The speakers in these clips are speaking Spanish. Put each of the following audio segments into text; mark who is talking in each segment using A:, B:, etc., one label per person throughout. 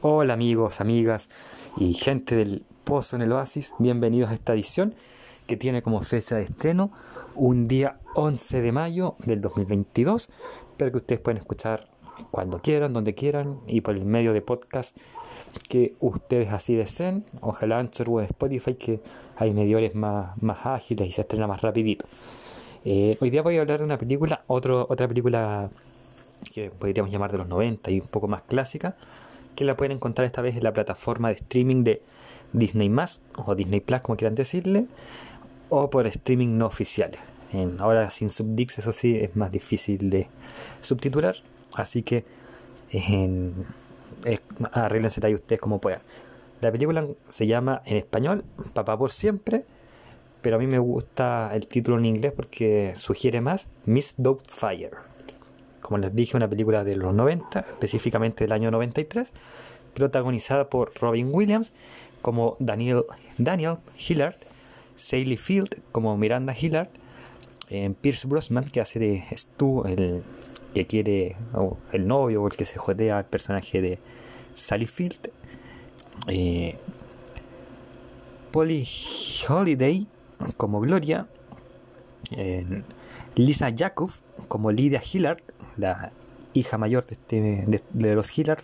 A: Hola amigos, amigas y gente del Pozo en el Oasis, bienvenidos a esta edición que tiene como fecha de estreno un día 11 de mayo del 2022, pero que ustedes pueden escuchar cuando quieran, donde quieran y por el medio de podcast que ustedes así deseen, ojalá Anchor o Spotify que hay mediores más, más ágiles y se estrena más rapidito. Eh, hoy día voy a hablar de una película, otro, otra película que podríamos llamar de los 90 y un poco más clásica, que la pueden encontrar esta vez en la plataforma de streaming de Disney Más o Disney Plus, como quieran decirle, o por streaming no oficiales. En, ahora sin subdix, eso sí, es más difícil de subtitular, así que en, arréglense ahí ustedes como puedan. La película se llama en español Papá por siempre, pero a mí me gusta el título en inglés porque sugiere más Miss Fire como les dije, una película de los 90, específicamente del año 93, protagonizada por Robin Williams como Daniel, Daniel Hillard, Sally Field como Miranda Hillard, eh, Pierce Brosnan que hace de Stu, el que quiere, el novio o el que se jodea al personaje de Sally Field, eh, Polly Holiday como Gloria, Lisa Jakub como Lydia Hillard, la hija mayor de, este, de, los Hillard,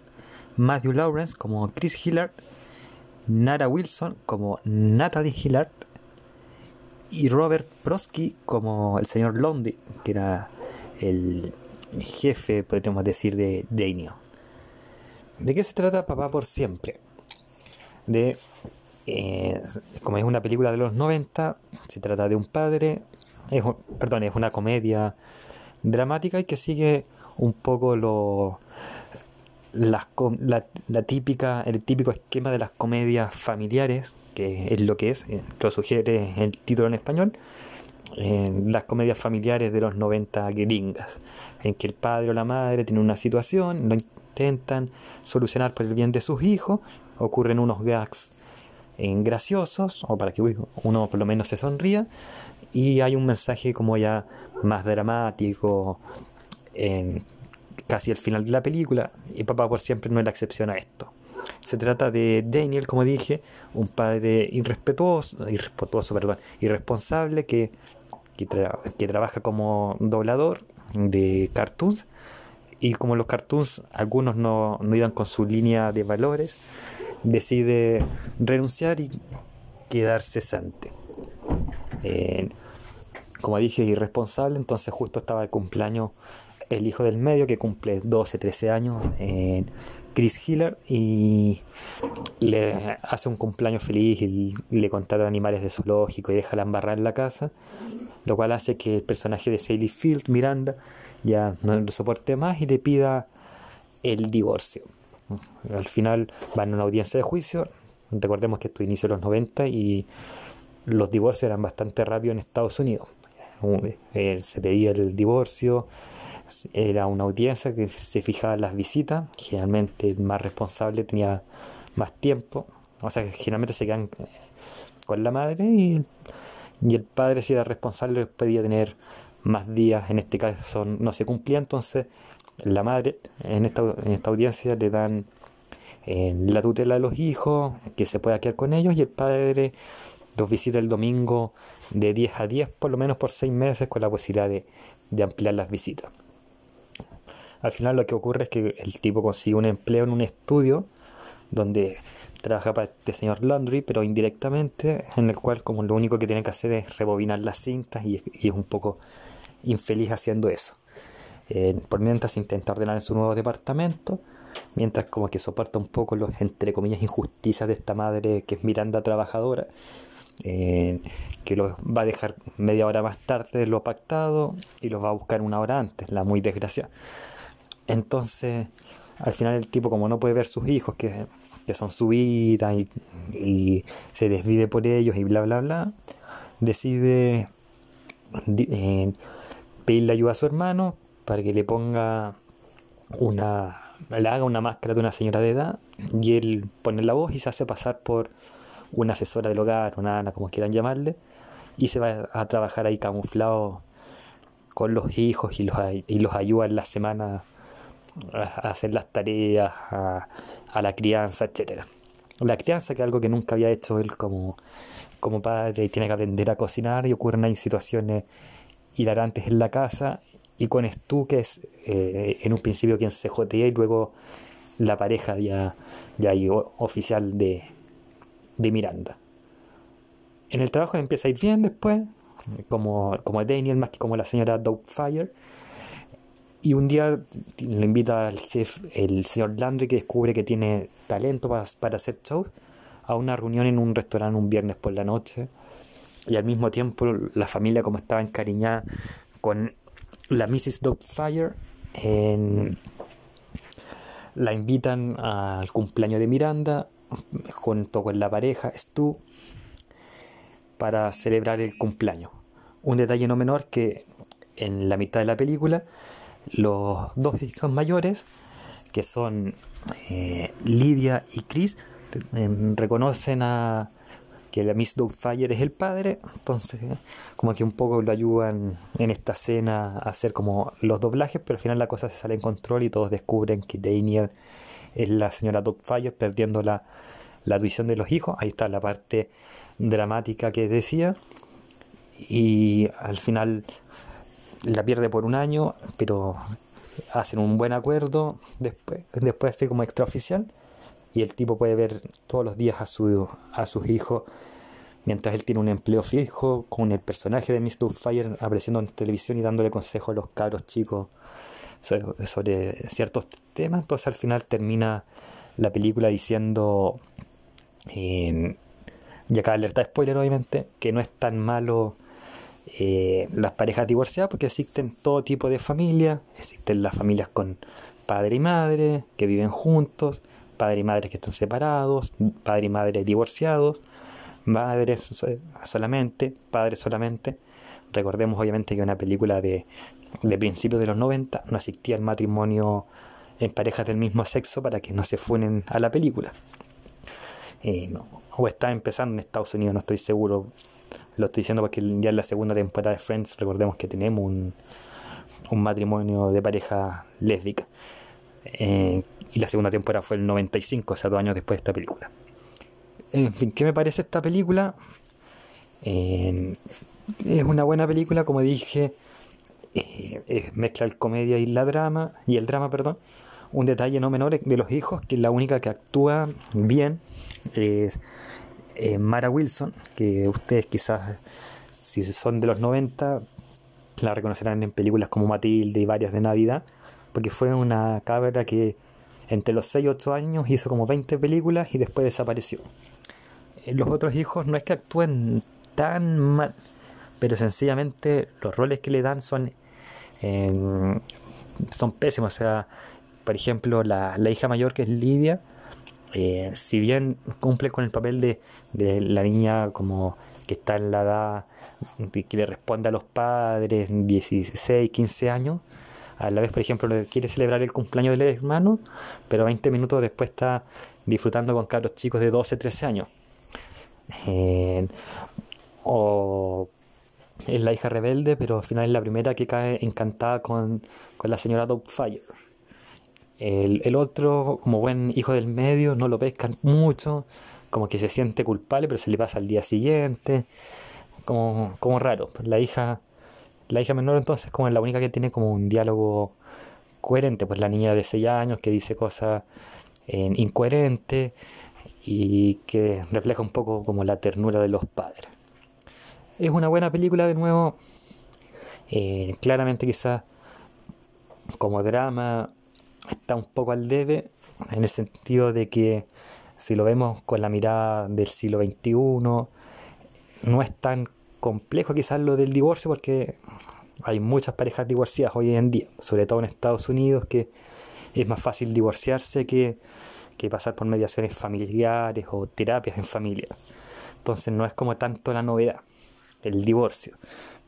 A: Matthew Lawrence como Chris Hillard, Nara Wilson como Natalie Hillard y Robert Prosky como el señor Londy, que era el jefe, podríamos decir, de Daniel. ¿De qué se trata Papá por siempre? De, eh, como es una película de los 90, se trata de un padre, es, perdón, es una comedia dramática y que sigue un poco lo, la, la, típica, el típico esquema de las comedias familiares, que es lo que es, eh, lo sugiere el título en español, las comedias familiares de los 90 gringas, en que el padre o la madre tienen una situación, lo intentan solucionar por el bien de sus hijos, ocurren unos gags en graciosos, o para que uno por lo menos se sonría, y hay un mensaje como ya más dramático, en casi al final de la película, y Papá por siempre no es la excepción a esto. Se trata de Daniel, como dije, un padre irrespetuoso, irrespetuoso perdón, irresponsable que, que, que trabaja como doblador de cartoons y como los cartoons algunos no, no iban con su línea de valores, decide renunciar y quedar cesante. Eh, como dije, irresponsable, entonces justo estaba de cumpleaños el hijo del medio que cumple 12, 13 años, eh, Chris Hiller, y le hace un cumpleaños feliz y le contrata animales de zoológico y deja la embarrada en la casa, lo cual hace que el personaje de Sally Field, Miranda, ya no lo soporte más y le pida el divorcio. Al final van a una audiencia de juicio, recordemos que esto inició en los 90 y los divorcios eran bastante rápidos en Estados Unidos. Eh, se pedía el divorcio, era una audiencia que se fijaba en las visitas, generalmente el más responsable tenía más tiempo, o sea, generalmente se quedan eh, con la madre y, el padre si era responsable podía tener más días, en este caso no se cumplía, entonces la madre en esta, en esta audiencia le dan eh, la tutela de los hijos, que se pueda quedar con ellos y el padre los visita el domingo de 10 a 10, por lo menos por 6 meses, con la posibilidad de, ampliar las visitas. Al final lo que ocurre es que el tipo consigue un empleo en un estudio donde trabaja para este señor Landry, pero indirectamente, en el cual como lo único que tiene que hacer es rebobinar las cintas y, es un poco infeliz haciendo eso. Por mientras intenta ordenar en su nuevo departamento, mientras como que soporta un poco los entre comillas injusticias de esta madre que es Miranda trabajadora eh, que los va a dejar media hora más tarde de lo pactado y los va a buscar una hora antes, la muy desgracia. Entonces, al final el tipo como no puede ver sus hijos, que, son su vida y, se desvive por ellos y bla, bla, bla, decide eh, pedirle ayuda a su hermano para que le ponga una le haga una máscara de una señora de edad y él pone la voz y se hace pasar por una asesora del hogar, una ana, como quieran llamarle, y se va a trabajar ahí camuflado con los hijos y los, y los ayuda en la semana a hacer las tareas, a, a la crianza, etcétera. La crianza, que es algo que nunca había hecho él como, como padre, y tiene que aprender a cocinar, y ocurren ahí situaciones hilarantes en la casa, y con Stu, que es eh, en un principio quien se jotea, y luego la pareja ya, ya oficial de, de Miranda. En el trabajo empieza a ir bien después, como, como Daniel, más que como la señora Fire y un día lo invita al chef, el señor Landry, que descubre que tiene talento para, hacer shows, a una reunión en un restaurante un viernes por la noche. Y al mismo tiempo la familia, como estaba encariñada con la Mrs. Doubtfire, la invitan al cumpleaños de Miranda, junto con la pareja Stu, para celebrar el cumpleaños. Un detalle no menor que en la mitad de la película los dos hijos mayores, que son eh, Lidia y Chris, em, reconocen a que la Miss Doubtfire es el padre, entonces como que un poco lo ayudan en esta escena a hacer como los doblajes, pero al final la cosa se sale en control y todos descubren que Daniel es la señora Doubtfire perdiendo la, la visión de los hijos, ahí está la parte dramática que decía, y al final la pierde por un año, pero hacen un buen acuerdo después, después estoy como extraoficial y el tipo puede ver todos los días a, su, a sus hijos mientras él tiene un empleo fijo con el personaje de Mr. Fire apareciendo en televisión y dándole consejos a los cabros chicos sobre, ciertos temas. Entonces al final termina la película diciendo, eh, y acá alerta spoiler obviamente, que no es tan malo eh, las parejas divorciadas, porque existen todo tipo de familias, existen las familias con padre y madre, que viven juntos, padre y madre que están separados, padre y madre divorciados, madres solamente, padres solamente. Recordemos obviamente que una película de, de principios de los 90 no existía el matrimonio en parejas del mismo sexo para que no se funen a la película. O está empezando en Estados Unidos, no estoy seguro lo estoy diciendo porque ya en la segunda temporada de Friends recordemos que tenemos un, un matrimonio de pareja lésbica. Eh, y la segunda temporada fue el 95, o sea, dos años después de esta película. En fin, ¿qué me parece esta película? Es una buena película, como dije, eh, mezcla el comedia y la drama, y el drama, perdón. Un detalle no menor de los hijos, que la única que actúa bien es eh, Mara Wilson, que ustedes quizás, si son de los 90, la reconocerán en películas como Matilde y varias de Navidad, porque fue una cabra que entre los 6 y 8 años hizo como 20 películas y después desapareció. Eh, los otros hijos no es que actúen tan mal, pero sencillamente los roles que le dan son, em, son pésimos. O sea, por ejemplo, la, la hija mayor que es Lidia, eh, si bien cumple con el papel de, la niña como que está en la edad que le responde a los padres, 16, 15 años, a la vez, por ejemplo, quiere celebrar el cumpleaños del hermano, pero 20 minutos después está disfrutando con cabros chicos de 12, 13 años. Eh, o es la hija rebelde, pero al final es la primera que cae encantada con, con la señora Fire el, otro, como buen hijo del medio, no lo pescan mucho, como que se siente culpable, pero se le pasa al día siguiente, como, como raro. La hija, la hija menor entonces como es la única que tiene como un diálogo coherente, pues la niña de 6 años que dice cosas eh, incoherentes y que refleja un poco como la ternura de los padres. Es una buena película de nuevo, eh, claramente quizás como drama está un poco al debe en el sentido de que si lo vemos con la mirada del siglo XXI, no es tan complejo quizás lo del divorcio porque hay muchas parejas divorciadas hoy en día, sobre todo en Estados Unidos, que es más fácil divorciarse que, que pasar por mediaciones familiares o terapias en familia. Entonces no es como tanto la novedad, el divorcio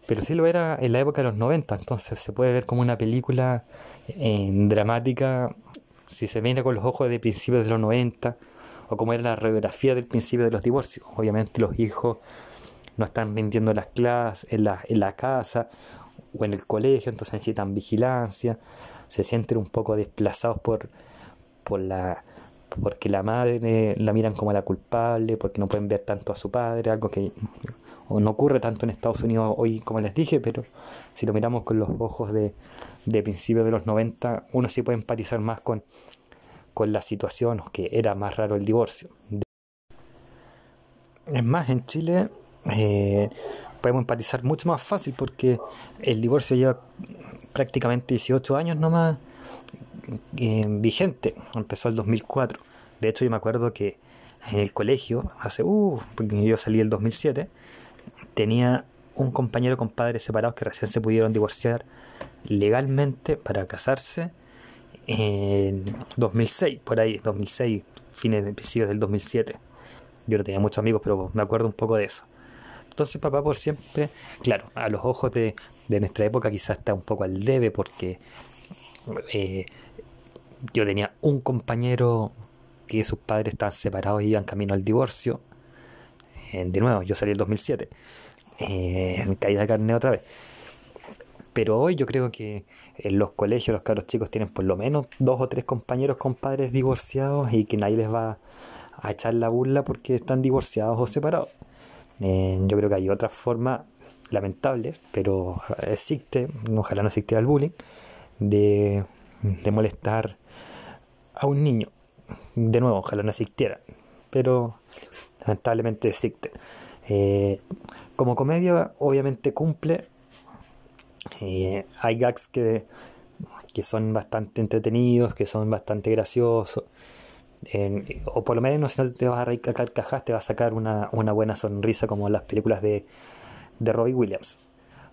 A: pero sí lo era en la época de los 90, entonces se puede ver como una película eh, dramática, si se viene con los ojos de principios de los 90, o como era la radiografía del principio de los divorcios. Obviamente los hijos no están rindiendo las clases en la, en la casa o en el colegio, entonces necesitan vigilancia. se sienten un poco desplazados por, por la porque la madre la miran como la culpable, porque no pueden ver tanto a su padre, algo que no ocurre tanto en Estados Unidos hoy como les dije, pero si lo miramos con los ojos de, de principios de los 90, uno sí puede empatizar más con, con la situación, que era más raro el divorcio. Es más, en Chile eh, podemos empatizar mucho más fácil porque el divorcio lleva prácticamente 18 años nomás eh, vigente, empezó el 2004. De hecho, yo me acuerdo que en el colegio, hace, uh, porque yo salí el 2007, tenía un compañero con padres separados que recién se pudieron divorciar legalmente para casarse en 2006, por ahí, 2006, fines principios del 2007. Yo no tenía muchos amigos, pero me acuerdo un poco de eso. Entonces papá por siempre, claro, a los ojos de, de nuestra época quizás está un poco al debe porque eh, yo tenía un compañero que sus padres estaban separados y iban camino al divorcio. Eh, de nuevo, yo salí en 2007. Eh, caída de carne otra vez. Pero hoy yo creo que en los colegios los cabros chicos tienen por lo menos dos o tres compañeros con padres divorciados y que nadie les va a echar la burla porque están divorciados o separados. Eh, yo creo que hay otras formas lamentables, pero existe, ojalá no existiera el bullying, de, de molestar a un niño. De nuevo, ojalá no existiera, pero lamentablemente existe. Eh, como comedia, obviamente cumple. Eh, hay gags que, que son bastante entretenidos, que son bastante graciosos. O por lo menos si no te vas a reír a te va a sacar una, una buena sonrisa como las películas de, de Robbie Williams.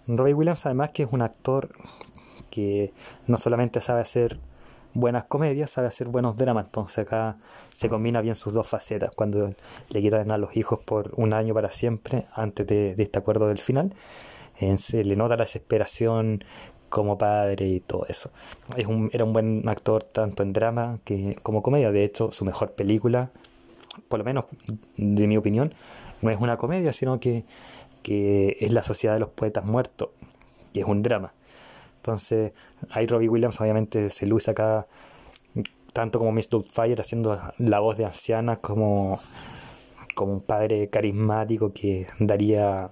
A: Robbie Williams además que es un actor que no solamente sabe hacer buenas comedias, sabe hacer buenos dramas. Entonces acá se combina bien sus dos facetas. Cuando le quitan a los hijos por un año para siempre, antes de, este acuerdo del final, eh, se le nota la desesperación como padre y todo eso. Es un, era un buen actor tanto en drama que como comedia. De hecho, su mejor película, por lo menos de mi opinión, no es una comedia, sino que, que es La Sociedad de los Poetas Muertos, que es un drama. Entonces, ahí Robbie Williams obviamente se luce acá tanto como Miss Fire haciendo la voz de anciana como, como un padre carismático que daría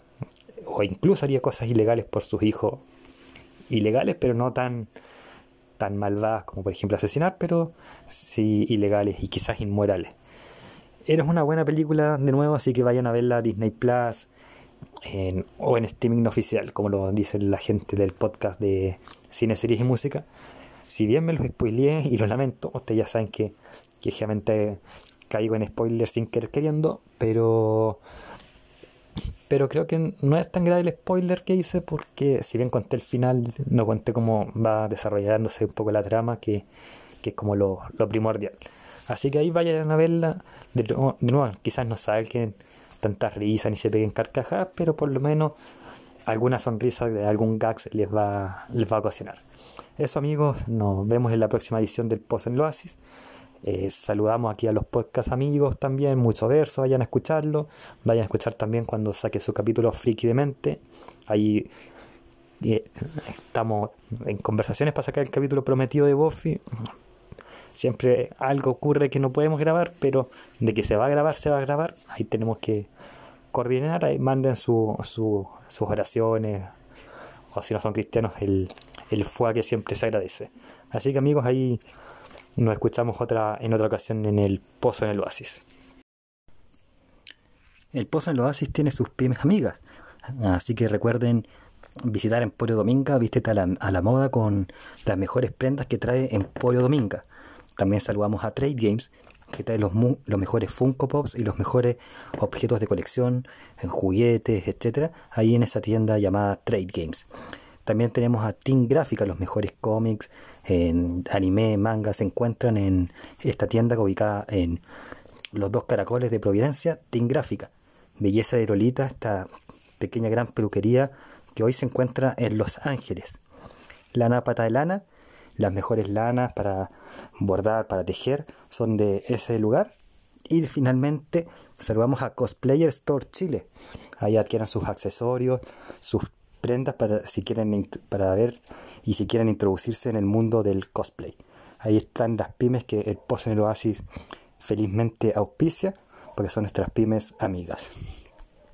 A: o incluso haría cosas ilegales por sus hijos ilegales pero no tan tan malvadas como por ejemplo asesinar pero sí ilegales y quizás inmorales eres una buena película de nuevo así que vayan a verla a Disney Plus o en streaming oficial, como lo dice la gente del podcast de cine, series y música. Si bien me los spoileé y lo lamento, ustedes ya saben que, que caigo en spoilers sin querer queriendo, pero pero creo que no es tan grave el spoiler que hice porque si bien conté el final, no conté cómo va desarrollándose un poco la trama, que, que es como lo, lo, primordial. Así que ahí vayan a verla. De, nuevo, quizás no saben que tantas risas ni se peguen carcajadas, pero por lo menos alguna sonrisa de algún gags les va, les va a ocasionar. Eso amigos, nos vemos en la próxima edición del Post en Oasis. Eh, saludamos aquí a los podcast amigos también, mucho verso, vayan a escucharlo, vayan a escuchar también cuando saque su capítulo Friki de Mente. Ahí eh, estamos en conversaciones para sacar el capítulo prometido de Buffy. Siempre algo ocurre que no podemos grabar, pero de que se va a grabar, se va a grabar. Ahí tenemos que coordinar, ahí manden su, sus oraciones, o si no son cristianos, el, el que siempre se agradece. Así que amigos, ahí nos escuchamos otra, en otra ocasión en el Pozo en el Oasis. El Pozo en el Oasis tiene sus pymes amigas, así que recuerden visitar Emporio Dominga, vístete a la, moda con las mejores prendas que trae Emporio Dominga. También saludamos a Trade Games, que trae los, los mejores Funko Pops y los mejores objetos de colección, en juguetes, etcétera, ahí en esa tienda llamada Trade Games. También tenemos a Team Gráfica, los mejores cómics, en anime, manga, se encuentran en esta tienda ubicada en los dos caracoles de Providencia, Team Gráfica. Belleza de Lolita, esta pequeña gran peluquería que hoy se encuentra en Los Ángeles. Lana Pata de Lana, las mejores lanas para bordar, para tejer, son de ese lugar. Y finalmente saludamos a Cosplayer Store Chile. Ahí adquieran sus accesorios, sus prendas para si quieren para ver y si quieren introducirse en el mundo del cosplay. Ahí están las pymes que el Post en el Oasis felizmente auspicia, porque son nuestras pymes amigas.